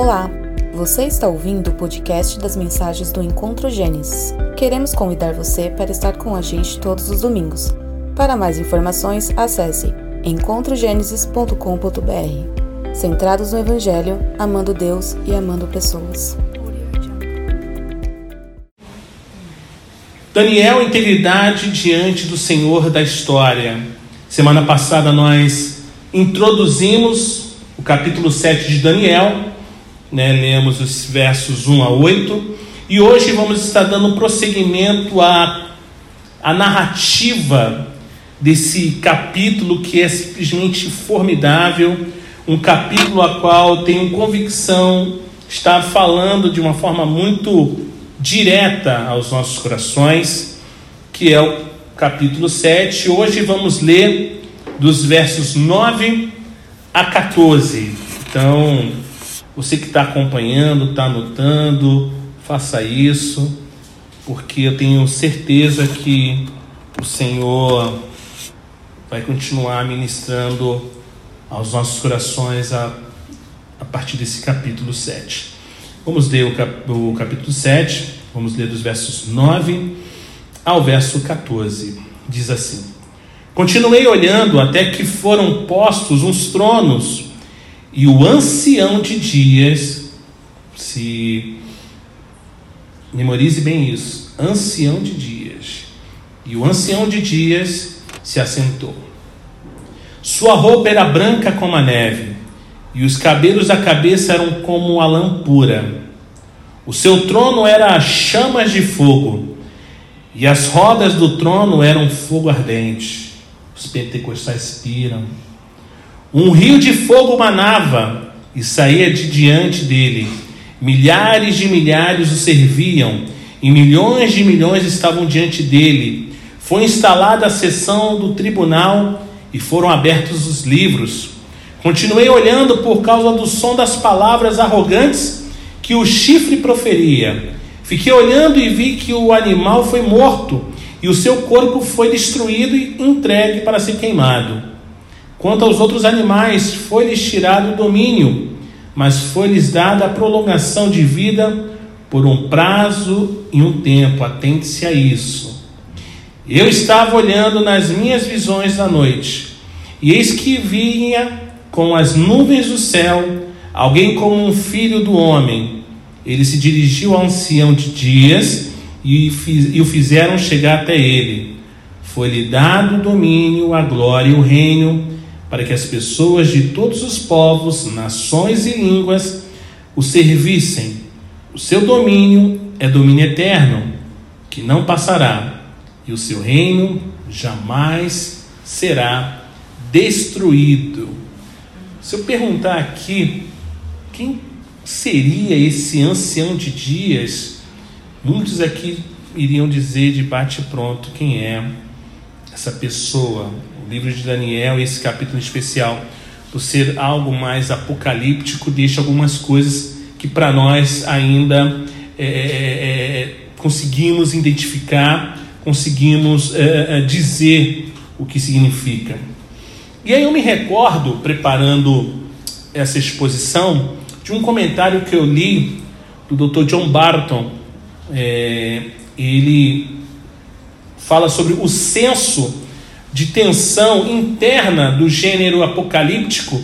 Olá, você está ouvindo o podcast das mensagens do Encontro Gênesis. Queremos convidar você para estar com a gente todos os domingos. Para mais informações, acesse encontrogenesis.com.br. Centrados no Evangelho, amando Deus e amando pessoas. Daniel, integridade diante do Senhor da história. Semana passada nós introduzimos o capítulo 7 de Daniel, né, lemos os versos 1 a 8, e hoje vamos estar dando prosseguimento à, à narrativa desse capítulo que é simplesmente formidável, um capítulo a qual tenho convicção está falando de uma forma muito direta aos nossos corações, que é o capítulo 7. Hoje vamos ler dos versos 9 a 14. Então, você que está acompanhando, está anotando, faça isso, porque eu tenho certeza que o Senhor vai continuar ministrando aos nossos corações a, a partir desse capítulo 7. Vamos ler o, cap, o capítulo 7, vamos ler dos versos 9 ao verso 14. Diz assim: Continuei olhando até que foram postos uns tronos, e o ancião de dias, se memorize bem isso, ancião de dias, e o ancião de dias se assentou. Sua roupa era branca como a neve, e os cabelos da cabeça eram como a lã pura. O seu trono era chamas de fogo, e as rodas do trono eram fogo ardente os pentecostais piram. Um rio de fogo manava e saía de diante dele. Milhares de milhares o serviam, e milhões de milhões estavam diante dele. Foi instalada a sessão do tribunal e foram abertos os livros. Continuei olhando por causa do som das palavras arrogantes que o chifre proferia. Fiquei olhando e vi que o animal foi morto e o seu corpo foi destruído e entregue para ser queimado. Quanto aos outros animais, foi-lhes tirado o domínio, mas foi-lhes dada a prolongação de vida por um prazo e um tempo. Atente-se a isso. Eu estava olhando nas minhas visões da noite, e eis que vinha com as nuvens do céu alguém como um filho do homem. Ele se dirigiu ao ancião de dias e, e o fizeram chegar até ele. Foi-lhe dado o domínio, a glória e o reino, para que as pessoas de todos os povos, nações e línguas o servissem. O seu domínio é domínio eterno, que não passará, e o seu reino jamais será destruído. Se eu perguntar aqui, quem seria esse ancião de dias? Muitos aqui iriam dizer de bate-pronto quem é essa pessoa. Livro de Daniel, esse capítulo especial, por ser algo mais apocalíptico, deixa algumas coisas que para nós ainda é, é, é, conseguimos identificar, conseguimos é, é, dizer o que significa. E aí eu me recordo, preparando essa exposição, de um comentário que eu li do Dr. John Barton, é, ele fala sobre o senso de tensão interna do gênero apocalíptico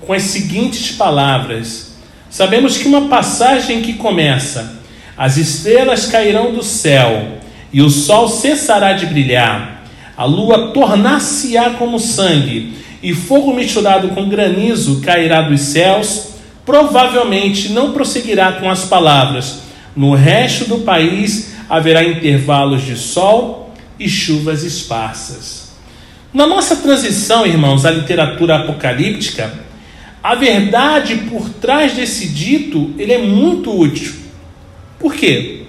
com as seguintes palavras: Sabemos que uma passagem que começa: As estrelas cairão do céu e o sol cessará de brilhar, a lua tornar-se-á como sangue e fogo misturado com granizo cairá dos céus, provavelmente não prosseguirá com as palavras. No resto do país haverá intervalos de sol e chuvas esparsas. Na nossa transição, irmãos, à literatura apocalíptica, a verdade por trás desse dito ele é muito útil. Por quê?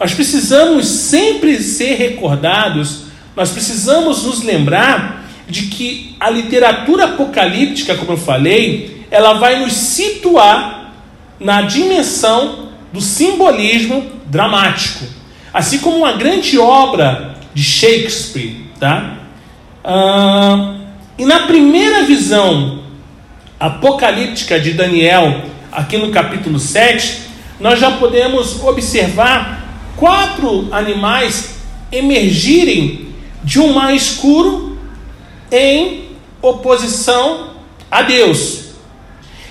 Nós precisamos sempre ser recordados, nós precisamos nos lembrar de que a literatura apocalíptica, como eu falei, ela vai nos situar na dimensão do simbolismo dramático. Assim como uma grande obra de Shakespeare. Tá? E na primeira visão apocalíptica de Daniel, aqui no capítulo 7, nós já podemos observar quatro animais emergirem de um mar escuro em oposição a Deus.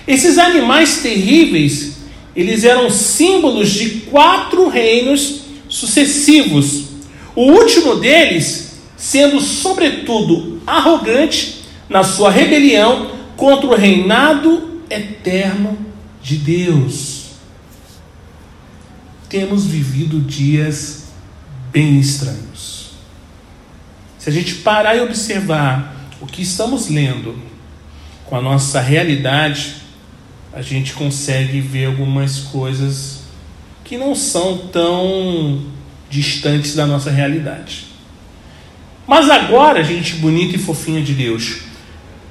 Esses animais terríveis, eles eram símbolos de quatro reinos sucessivos. O último deles sendo sobretudo arrogante na sua rebelião contra o reinado eterno de Deus. Temos vivido dias bem estranhos. Se a gente parar e observar o que estamos lendo com a nossa realidade, a gente consegue ver algumas coisas que não são tão distantes da nossa realidade. Mas agora, gente bonita e fofinha de Deus,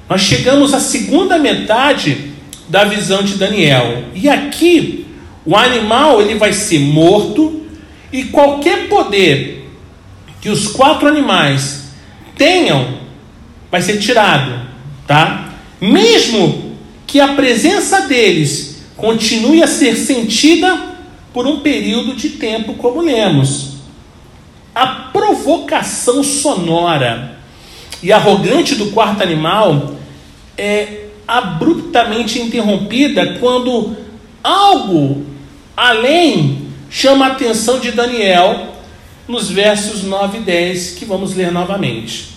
nós chegamos à segunda metade da visão de Daniel. E aqui, o animal ele vai ser morto e qualquer poder que os quatro animais tenham vai ser tirado, tá? Mesmo que a presença deles continue a ser sentida por um período de tempo, como lemos. A provocação sonora e arrogante do quarto animal é abruptamente interrompida quando algo além chama a atenção de Daniel nos versos 9 e 10, que vamos ler novamente.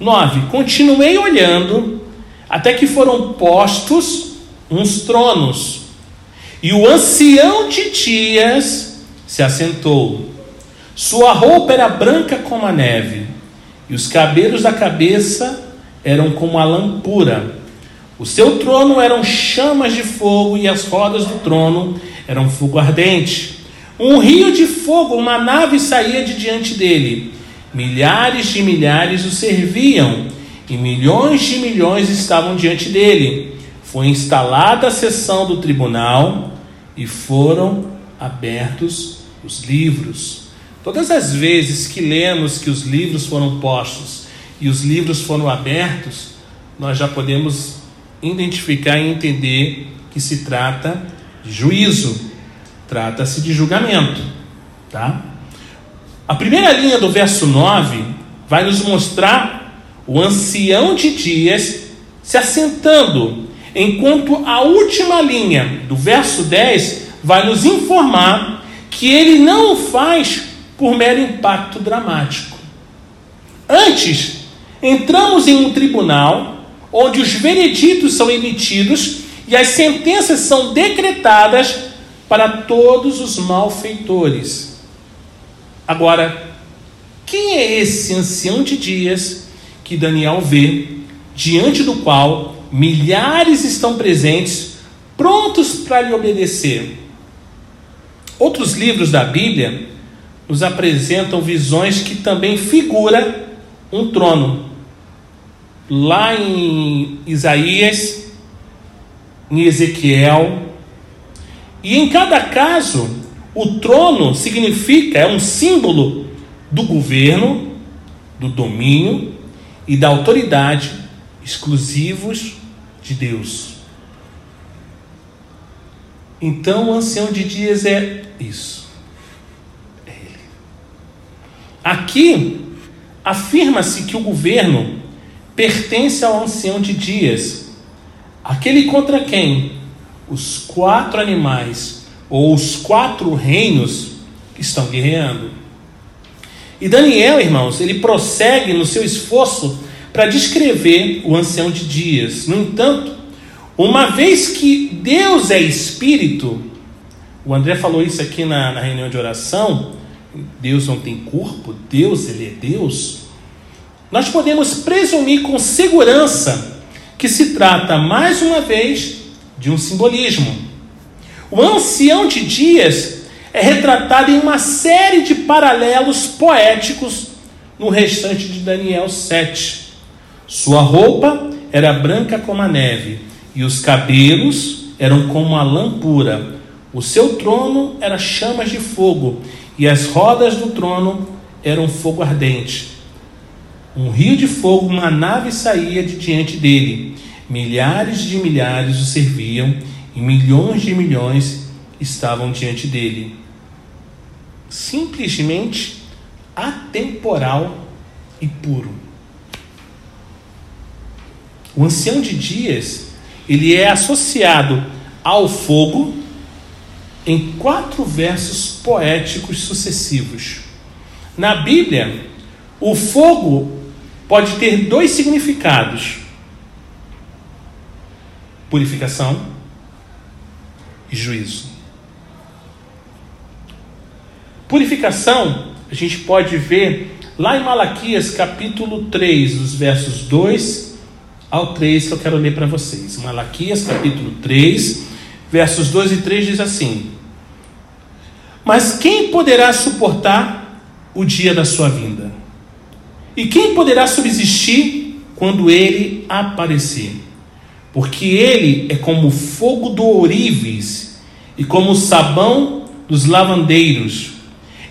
9. Continuei olhando até que foram postos uns tronos, e o ancião de dias se assentou. Sua roupa era branca como a neve, e os cabelos da cabeça eram como a lã pura. O seu trono eram chamas de fogo, e as rodas do trono eram fogo ardente. Um rio de fogo, uma nave saía de diante dele Milhares de milhares o serviam e milhões de milhões estavam diante dele. Foi instalada a sessão do tribunal e foram abertos os livros. Todas as vezes que lemos que os livros foram postos e os livros foram abertos, nós já podemos identificar e entender que se trata de juízo, trata-se de julgamento, tá? A primeira linha do verso 9 vai nos mostrar o ancião de dias se assentando, enquanto a última linha do verso 10 vai nos informar que ele não o faz por mero impacto dramático. Antes, entramos em um tribunal onde os vereditos são emitidos e as sentenças são decretadas para todos os malfeitores. Agora, quem é esse ancião de dias que Daniel vê, diante do qual milhares estão presentes, prontos para lhe obedecer? Outros livros da Bíblia nos apresentam visões que também figura um trono. Lá em Isaías, em Ezequiel, e em cada caso o trono significa, é um símbolo do governo, do domínio e da autoridade exclusivos de Deus. Então, o ancião de dias é isso. É ele. Aqui afirma-se que o governo pertence ao ancião de dias, aquele contra quem os quatro animais ou os quatro reinos estão guerreando. E Daniel, irmãos, ele prossegue no seu esforço para descrever o ancião de dias. No entanto, uma vez que Deus é espírito, o André falou isso aqui na, na reunião de oração, Deus não tem corpo, Deus ele é Deus. Nós podemos presumir com segurança que se trata mais uma vez de um simbolismo. O ancião de dias é retratado em uma série de paralelos poéticos no restante de Daniel 7. Sua roupa era branca como a neve, e os cabelos eram como a lã pura. O seu trono era chamas de fogo, e as rodas do trono eram fogo ardente. Um rio de fogo, uma nave saía de diante dele. Milhares de milhares o serviam e milhões de milhões estavam diante dele. Simplesmente atemporal e puro. O ancião de dias, ele é associado ao fogo em quatro versos poéticos sucessivos. Na Bíblia, o fogo pode ter dois significados: purificação e juízo. Purificação, a gente pode ver lá em Malaquias capítulo 3, os versos 2 ao 3, que eu quero ler para vocês. Malaquias capítulo 3, versos 2 e 3 diz assim: Mas quem poderá suportar o dia da sua vinda? E quem poderá subsistir quando ele aparecer? Porque ele é como o fogo do ourives e como o sabão dos lavandeiros.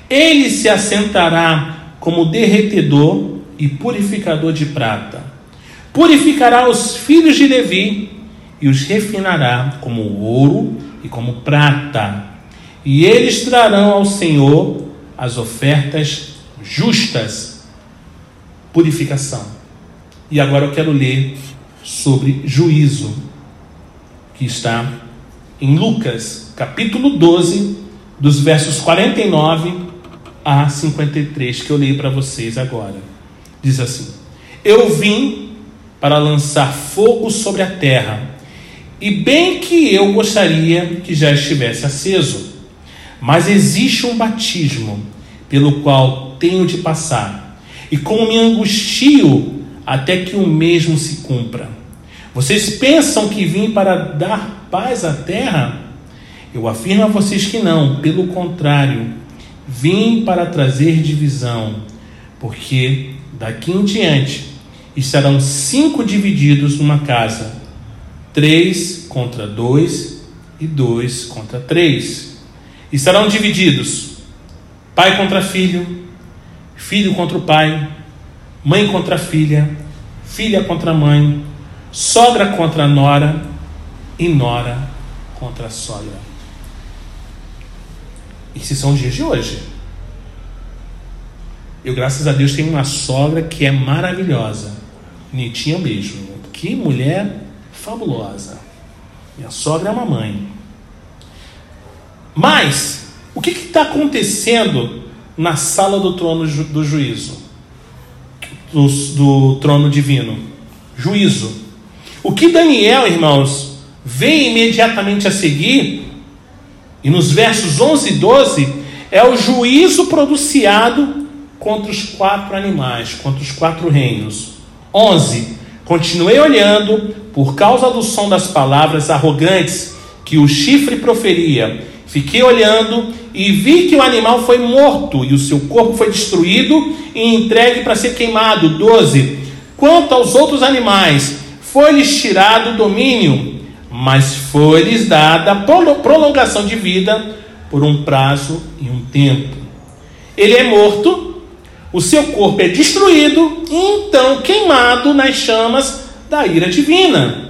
Ele se assentará como derretedor e purificador de prata. Purificará os filhos de Levi e os refinará como ouro e como prata. E eles trarão ao Senhor as ofertas justas purificação. E agora eu quero ler sobre juízo, que está em Lucas, capítulo 12, dos versos 49 a 53, que eu li para vocês agora. Diz assim: Eu vim para lançar fogo sobre a terra, e bem que eu gostaria que já estivesse aceso, mas existe um batismo pelo qual tenho de passar e como me angustio até que o mesmo se cumpra. Vocês pensam que vim para dar paz à terra? Eu afirmo a vocês que não, pelo contrário, vim para trazer divisão, porque daqui em diante estarão cinco divididos numa casa, três contra dois e dois contra três. Estarão divididos pai contra filho, filho contra o pai, mãe contra filha, filha contra mãe, sogra contra nora e nora contra sogra. Esses são os dias de hoje. Eu, graças a Deus, tenho uma sogra que é maravilhosa. Nitinha mesmo. Que mulher fabulosa. Minha sogra é uma mãe. Mas, o que está acontecendo na sala do trono do juízo, do, do trono divino. Juízo. O que Daniel, irmãos, vê imediatamente a seguir, e nos versos 11 e 12, é o juízo pronunciado contra os quatro animais, contra os quatro reinos. 11. Continuei olhando por causa do som das palavras arrogantes que o chifre proferia. Fiquei olhando e vi que o animal foi morto e o seu corpo foi destruído e entregue para ser queimado. 12. Quanto aos outros animais, foi-lhes tirado o domínio, mas foi-lhes dada prolongação de vida por um prazo e um tempo. Ele é morto, o seu corpo é destruído e então queimado nas chamas da ira divina.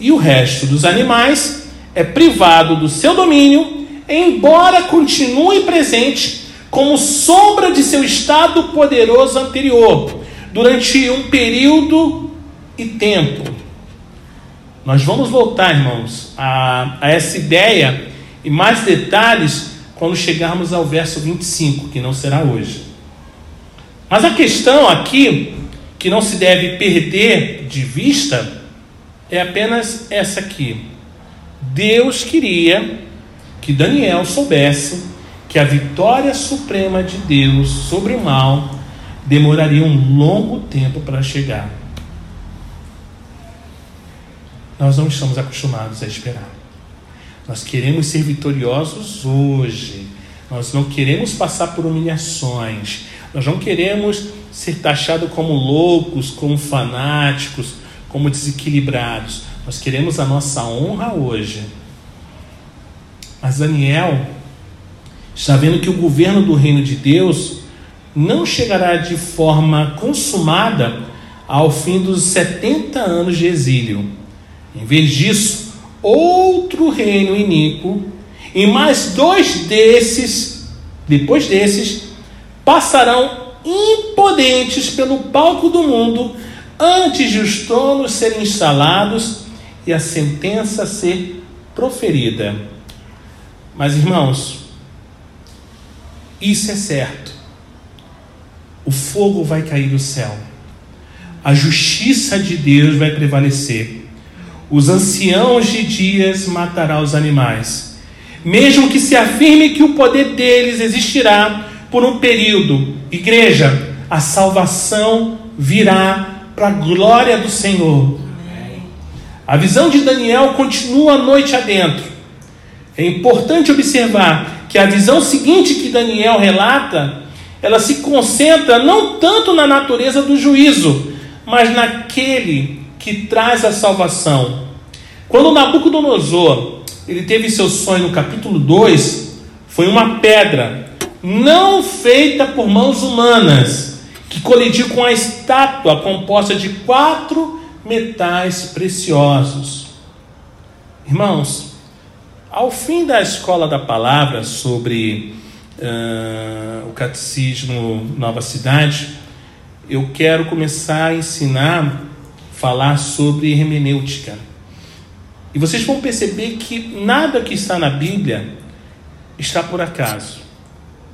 E o resto dos animais é privado do seu domínio embora continue presente como sombra de seu estado poderoso anterior, durante um período e tempo. Nós vamos voltar, irmãos, a, a essa ideia e mais detalhes quando chegarmos ao verso 25, que não será hoje. Mas a questão aqui, que não se deve perder de vista, é apenas essa aqui. Deus queria que Daniel soubesse que a vitória suprema de Deus sobre o mal demoraria um longo tempo para chegar. Nós não estamos acostumados a esperar. Nós queremos ser vitoriosos hoje. Nós não queremos passar por humilhações. Nós não queremos ser taxados como loucos, como fanáticos, como desequilibrados. Nós queremos a nossa honra hoje mas Daniel está vendo que o governo do reino de Deus não chegará de forma consumada ao fim dos 70 anos de exílio. Em vez disso, outro reino iníquo, e mais dois desses, depois desses, passarão impotentes pelo palco do mundo antes de os tronos serem instalados e a sentença ser proferida. Mas, irmãos, isso é certo. O fogo vai cair do céu. A justiça de Deus vai prevalecer. Os anciãos de dias matarão os animais. Mesmo que se afirme que o poder deles existirá por um período, igreja, a salvação virá para a glória do Senhor. A visão de Daniel continua a noite adentro. É importante observar que a visão seguinte que Daniel relata, ela se concentra não tanto na natureza do juízo, mas naquele que traz a salvação. Quando Nabucodonosor ele teve seu sonho no capítulo 2, foi uma pedra não feita por mãos humanas, que colidiu com a estátua composta de quatro metais preciosos. Irmãos, ao fim da escola da palavra sobre uh, o catecismo Nova Cidade, eu quero começar a ensinar, falar sobre hermenêutica. E vocês vão perceber que nada que está na Bíblia está por acaso.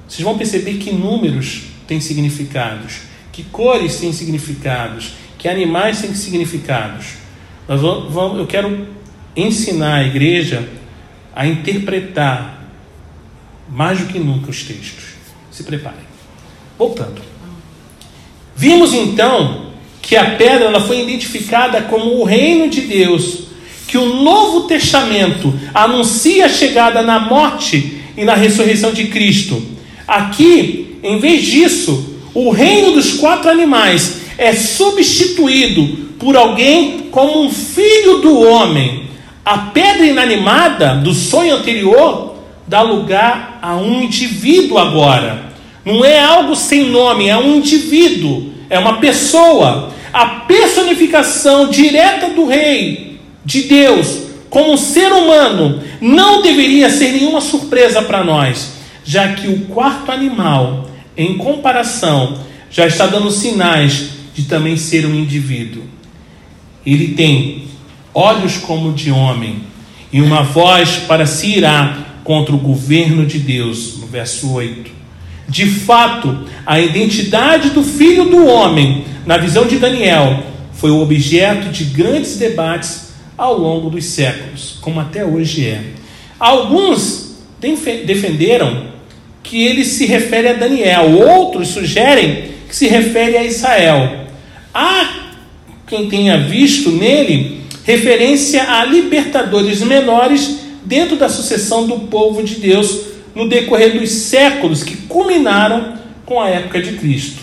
Vocês vão perceber que números têm significados, que cores têm significados, que animais têm significados. Nós vamos, eu quero ensinar a igreja a interpretar mais do que nunca os textos. Se preparem. Voltando. Vimos então que a pedra ela foi identificada como o reino de Deus, que o Novo Testamento anuncia a chegada na morte e na ressurreição de Cristo. Aqui, em vez disso, o reino dos quatro animais é substituído por alguém como um filho do homem. A pedra inanimada do sonho anterior dá lugar a um indivíduo agora. Não é algo sem nome, é um indivíduo, é uma pessoa. A personificação direta do rei, de Deus, como um ser humano, não deveria ser nenhuma surpresa para nós, já que o quarto animal, em comparação, já está dando sinais de também ser um indivíduo. Ele tem olhos como de homem e uma voz para se irar contra o governo de Deus, no verso 8. De fato, a identidade do filho do homem, na visão de Daniel, foi o objeto de grandes debates ao longo dos séculos, como até hoje é. Alguns defenderam que ele se refere a Daniel, outros sugerem que se refere a Israel. Há quem tenha visto nele referência a libertadores menores dentro da sucessão do povo de Deus no decorrer dos séculos que culminaram com a época de Cristo.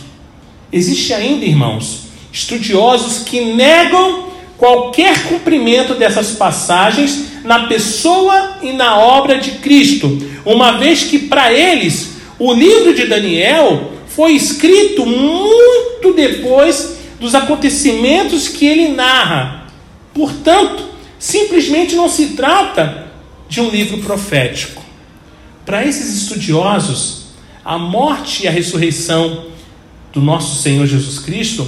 Existe ainda, irmãos, estudiosos que negam qualquer cumprimento dessas passagens na pessoa e na obra de Cristo, uma vez que para eles o livro de Daniel foi escrito muito depois dos acontecimentos que ele narra. Portanto, simplesmente não se trata de um livro profético. Para esses estudiosos, a morte e a ressurreição do nosso Senhor Jesus Cristo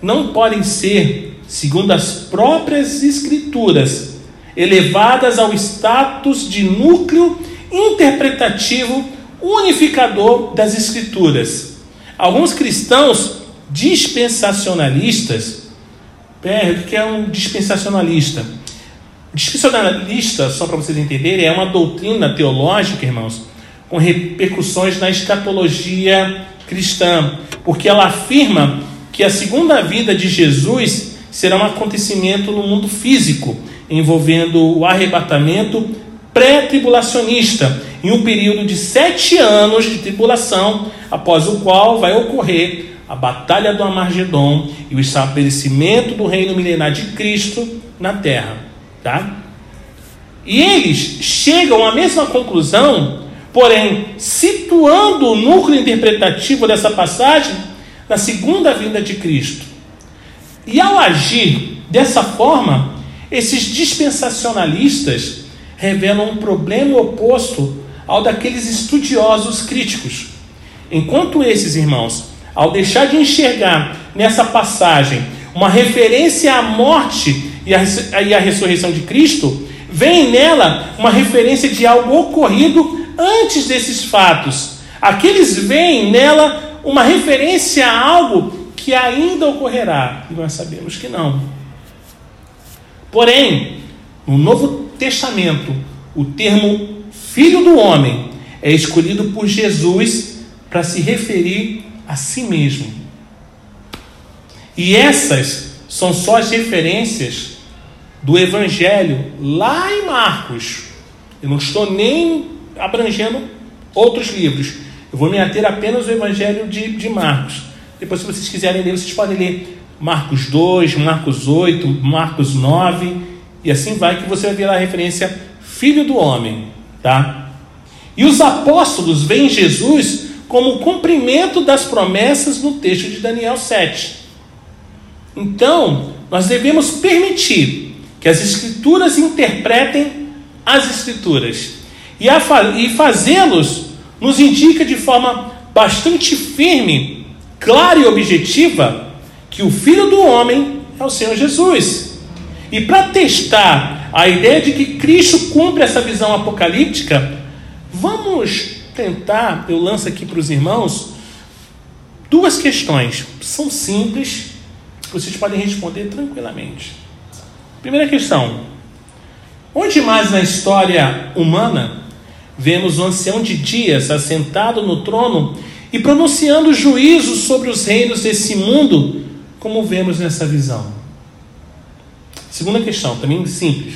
não podem ser, segundo as próprias Escrituras, elevadas ao status de núcleo interpretativo unificador das Escrituras Alguns cristãos dispensacionalistas, o que é um dispensacionalista? Dispensacionalista, só para vocês entenderem, é uma doutrina teológica, irmãos, com repercussões na escatologia cristã, porque ela afirma que a segunda vida de Jesus será um acontecimento no mundo físico, envolvendo o arrebatamento pré-tribulacionista, em um período de sete anos de tribulação, após o qual vai ocorrer a Batalha do Amargedon e o estabelecimento do reino milenar de Cristo na terra. Tá? E eles chegam à mesma conclusão, porém, situando o núcleo interpretativo dessa passagem na segunda vinda de Cristo. E ao agir dessa forma, esses dispensacionalistas revelam um problema oposto ao daqueles estudiosos críticos. Enquanto esses irmãos, ao deixar de enxergar nessa passagem uma referência à morte e à, e à ressurreição de Cristo, veem nela uma referência de algo ocorrido antes desses fatos. Aqueles veem nela uma referência a algo que ainda ocorrerá, e nós sabemos que não. Porém, no Novo Testamento, o termo Filho do Homem é escolhido por Jesus para se referir a si mesmo. E essas são só as referências do Evangelho lá em Marcos. Eu não estou nem abrangendo outros livros. Eu vou me ater apenas ao Evangelho de, de Marcos. Depois, se vocês quiserem ler, vocês podem ler Marcos 2, Marcos 8, Marcos 9, e assim vai que você vai ver a referência Filho do Homem, tá? E os apóstolos veem Jesus como cumprimento das promessas no texto de Daniel 7. Então, nós devemos permitir que as Escrituras interpretem as Escrituras. E, e fazê-los nos indica de forma bastante firme, clara e objetiva que o Filho do Homem é o Senhor Jesus. E para testar a ideia de que Cristo cumpre essa visão apocalíptica, vamos tentar, eu lanço aqui para os irmãos, duas questões. São simples, vocês podem responder tranquilamente. Primeira questão: onde mais na história humana vemos o ancião de dias assentado no trono e pronunciando juízos sobre os reinos desse mundo, como vemos nessa visão? Segunda questão, também simples.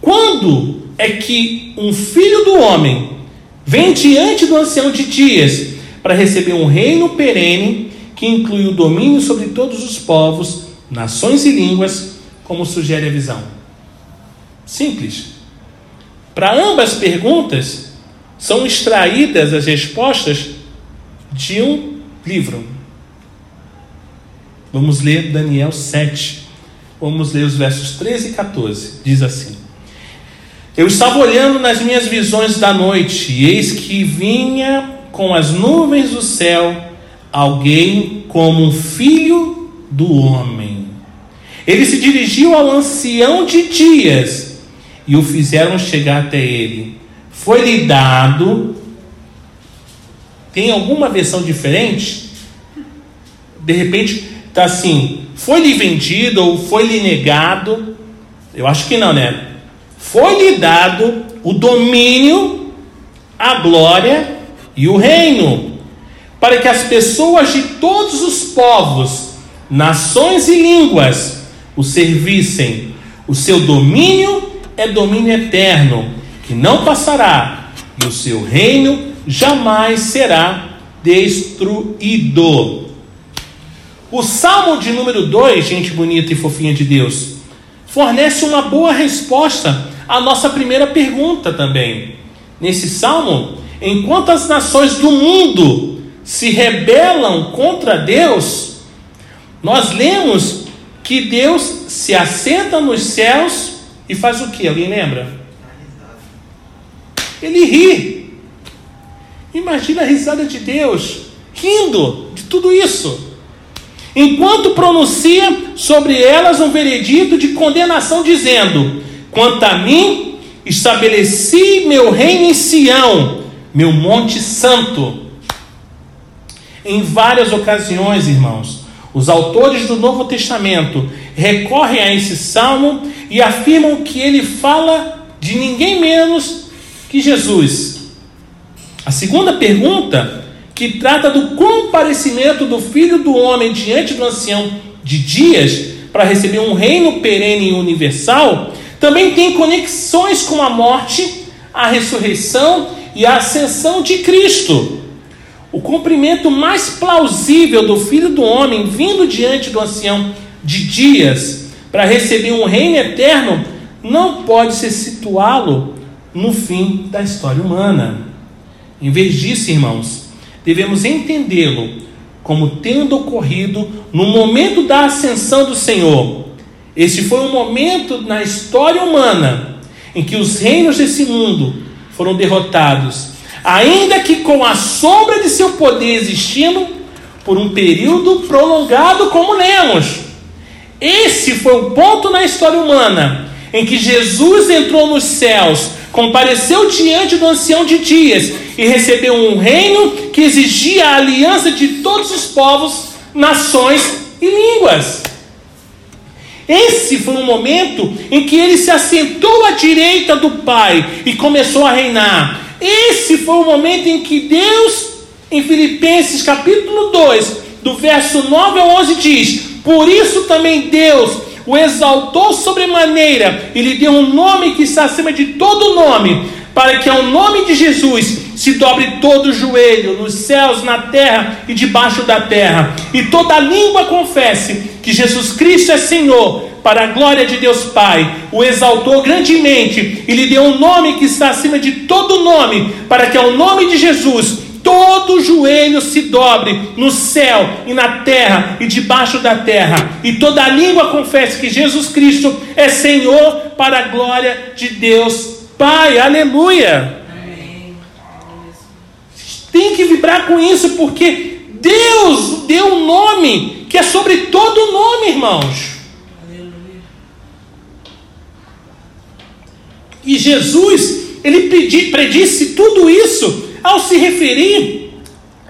Quando é que um filho do homem vem diante do ancião de dias para receber um reino perene que inclui o domínio sobre todos os povos, nações e línguas, como sugere a visão? Simples. Para ambas perguntas, são extraídas as respostas de um livro. Vamos ler Daniel 7. Vamos ler os versos 13 e 14. Diz assim: Eu estava olhando nas minhas visões da noite, e eis que vinha com as nuvens do céu alguém como um filho do homem. Ele se dirigiu ao ancião de dias e o fizeram chegar até ele. Foi-lhe dado. Tem alguma versão diferente? De repente está assim: foi-lhe vendido ou foi-lhe negado? Eu acho que não, né? Foi-lhe dado o domínio, a glória e o reino, para que as pessoas de todos os povos, nações e línguas o servissem. O seu domínio é domínio eterno, que não passará, e o seu reino jamais será destruído. O Salmo de número 2, gente bonita e fofinha de Deus, fornece uma boa resposta à nossa primeira pergunta também. Nesse salmo, enquanto as nações do mundo se rebelam contra Deus, nós lemos que Deus se assenta nos céus e faz o que? Alguém lembra? Ele ri. Imagina a risada de Deus, rindo de tudo isso enquanto pronuncia sobre elas um veredito de condenação, dizendo: Quanto a mim, estabeleci meu reino em Sião, meu monte santo. Em várias ocasiões, irmãos, os autores do Novo Testamento recorrem a esse salmo e afirmam que ele fala de ninguém menos que Jesus. A segunda pergunta que trata do comparecimento do Filho do Homem diante do ancião de dias para receber um reino perene e universal, também tem conexões com a morte, a ressurreição e a ascensão de Cristo. O cumprimento mais plausível do Filho do Homem vindo diante do ancião de dias para receber um reino eterno não pode ser situá-lo no fim da história humana. Em vez disso, irmãos, devemos entendê-lo como tendo ocorrido no momento da ascensão do Senhor. Esse foi um momento na história humana em que os reinos desse mundo foram derrotados, ainda que com a sombra de seu poder existindo por um período prolongado, como lemos. Esse foi o ponto na história humana em que Jesus entrou nos céus, compareceu diante do ancião de dias e recebeu um reino que exigia a aliança de todos os povos, nações e línguas. Esse foi um momento em que ele se assentou à direita do Pai e começou a reinar. Esse foi o momento em que Deus, em Filipenses capítulo 2, do verso 9 ao 11, diz: Por isso também Deus o exaltou sobremaneira e lhe deu um nome que está acima de todo nome, para que ao nome de Jesus se dobre todo o joelho, nos céus, na terra e debaixo da terra, e toda língua confesse que Jesus Cristo é Senhor, para a glória de Deus Pai, o exaltou grandemente e lhe deu um nome que está acima de todo nome, para que ao nome de Jesus todo joelho se dobre no céu e na terra e debaixo da terra, e toda língua confesse que Jesus Cristo é Senhor para a glória de Deus Pai. Aleluia! Tem que vibrar com isso, porque Deus deu um nome que é sobre todo nome, irmãos. E Jesus, ele predisse tudo isso ao se referir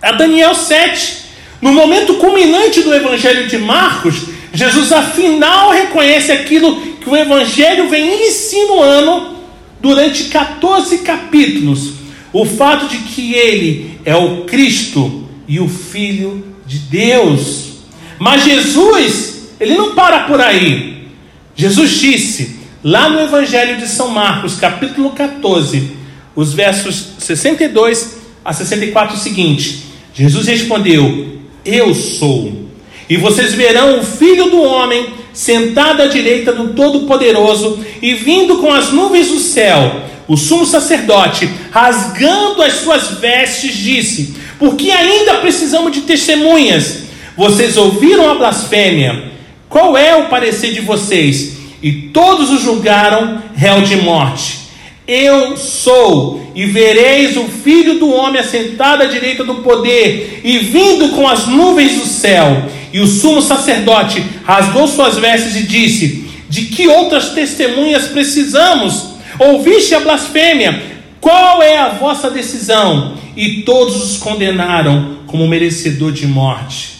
a Daniel 7. No momento culminante do Evangelho de Marcos, Jesus afinal reconhece aquilo que o Evangelho vem insinuando durante 14 capítulos: o fato de que ele é o Cristo e o Filho de Deus. Mas Jesus, ele não para por aí. Jesus disse, lá no Evangelho de São Marcos, capítulo 14, os versos 62 a 64 o seguinte: Jesus respondeu: Eu sou. E vocês verão o Filho do homem sentado à direita do Todo-Poderoso e vindo com as nuvens do céu. O sumo sacerdote, rasgando as suas vestes, disse: Porque ainda precisamos de testemunhas. Vocês ouviram a blasfêmia. Qual é o parecer de vocês? E todos o julgaram réu de morte. Eu sou, e vereis o filho do homem assentado à direita do poder, e vindo com as nuvens do céu. E o sumo sacerdote rasgou suas vestes e disse: De que outras testemunhas precisamos? Ouviste a blasfêmia? Qual é a vossa decisão? E todos os condenaram como merecedor de morte.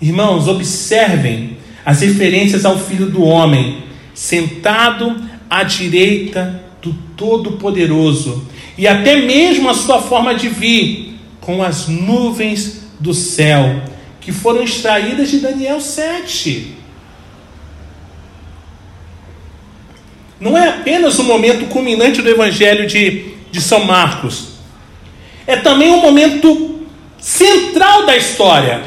Irmãos, observem as referências ao filho do homem, sentado à direita do Todo-Poderoso, e até mesmo a sua forma de vir com as nuvens do céu, que foram extraídas de Daniel 7. Não é apenas o momento culminante do Evangelho de, de São Marcos, é também um momento central da história.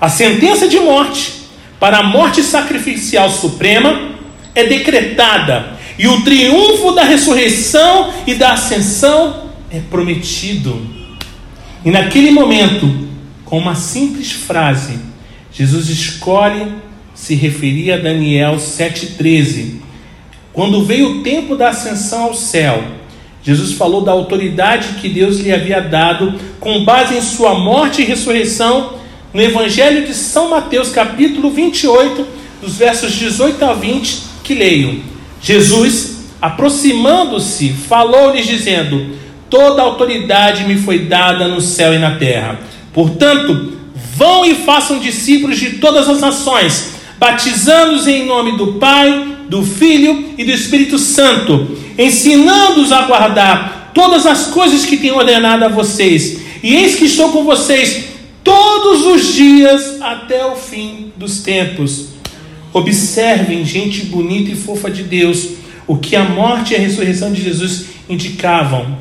A sentença de morte para a morte sacrificial suprema é decretada e o triunfo da ressurreição e da ascensão é prometido. E naquele momento, com uma simples frase, Jesus escolhe se referir a Daniel 7,13. Quando veio o tempo da ascensão ao céu, Jesus falou da autoridade que Deus lhe havia dado com base em sua morte e ressurreição no Evangelho de São Mateus, capítulo 28, dos versos 18 a 20, que leio. Jesus, aproximando-se, falou-lhes, dizendo: Toda autoridade me foi dada no céu e na terra. Portanto, vão e façam discípulos de todas as nações, batizando-os em nome do Pai, do Filho e do Espírito Santo, ensinando-os a guardar todas as coisas que tenho ordenado a vocês. E eis que estou com vocês todos os dias até o fim dos tempos. Observem, gente bonita e fofa de Deus, o que a morte e a ressurreição de Jesus indicavam.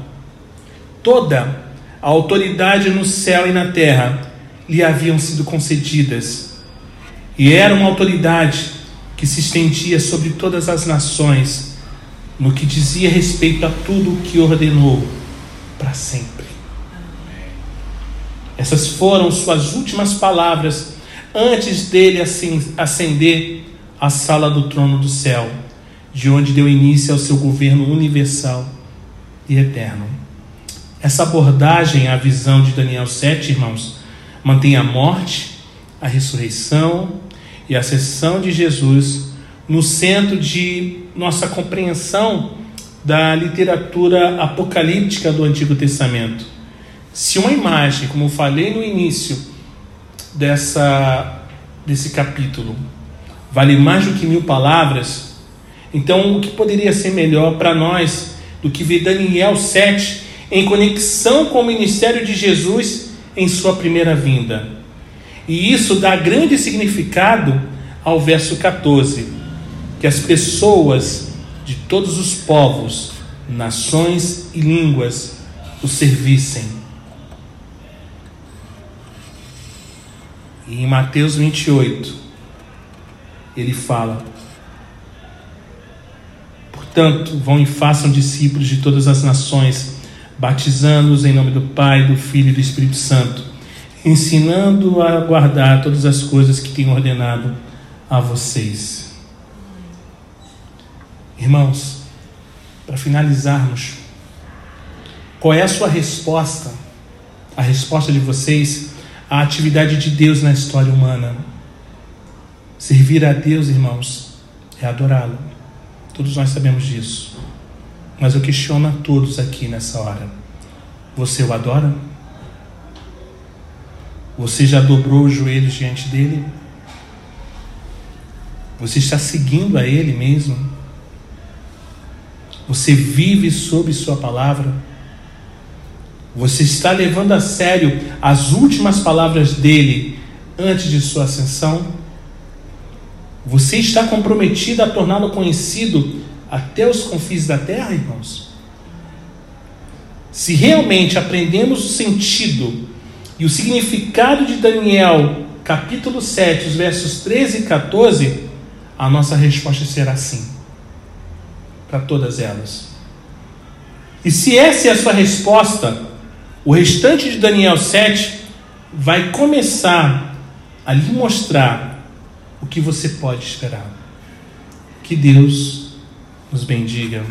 Toda a autoridade no céu e na terra lhe haviam sido concedidas. E era uma autoridade que se estendia sobre todas as nações, no que dizia respeito a tudo o que ordenou para sempre. Essas foram suas últimas palavras antes dele ascender à sala do trono do céu, de onde deu início ao seu governo universal e eterno. Essa abordagem à visão de Daniel 7, irmãos, mantém a morte, a ressurreição e a ascensão de Jesus no centro de nossa compreensão da literatura apocalíptica do Antigo Testamento. Se uma imagem, como falei no início dessa, desse capítulo, vale mais do que mil palavras, então o que poderia ser melhor para nós do que ver Daniel 7 em conexão com o ministério de Jesus em sua primeira vinda? E isso dá grande significado ao verso 14, que as pessoas de todos os povos, nações e línguas o servissem. E em Mateus 28, ele fala: Portanto, vão e façam discípulos de todas as nações, batizando-os em nome do Pai, do Filho e do Espírito Santo, ensinando a guardar todas as coisas que tenho ordenado a vocês. Irmãos, para finalizarmos, qual é a sua resposta, a resposta de vocês à atividade de Deus na história humana? Servir a Deus, irmãos, é adorá-lo. Todos nós sabemos disso. Mas eu questiono a todos aqui nessa hora: você o adora? Você já dobrou os joelhos diante dele? Você está seguindo a ele mesmo? Você vive sob Sua palavra? Você está levando a sério as últimas palavras dele antes de sua ascensão? Você está comprometido a torná-lo conhecido até os confins da terra, irmãos? Se realmente aprendemos o sentido e o significado de Daniel, capítulo 7, os versos 13 e 14, a nossa resposta será sim para todas elas. E se essa é a sua resposta, o restante de Daniel 7 vai começar a lhe mostrar o que você pode esperar. Que Deus nos bendiga.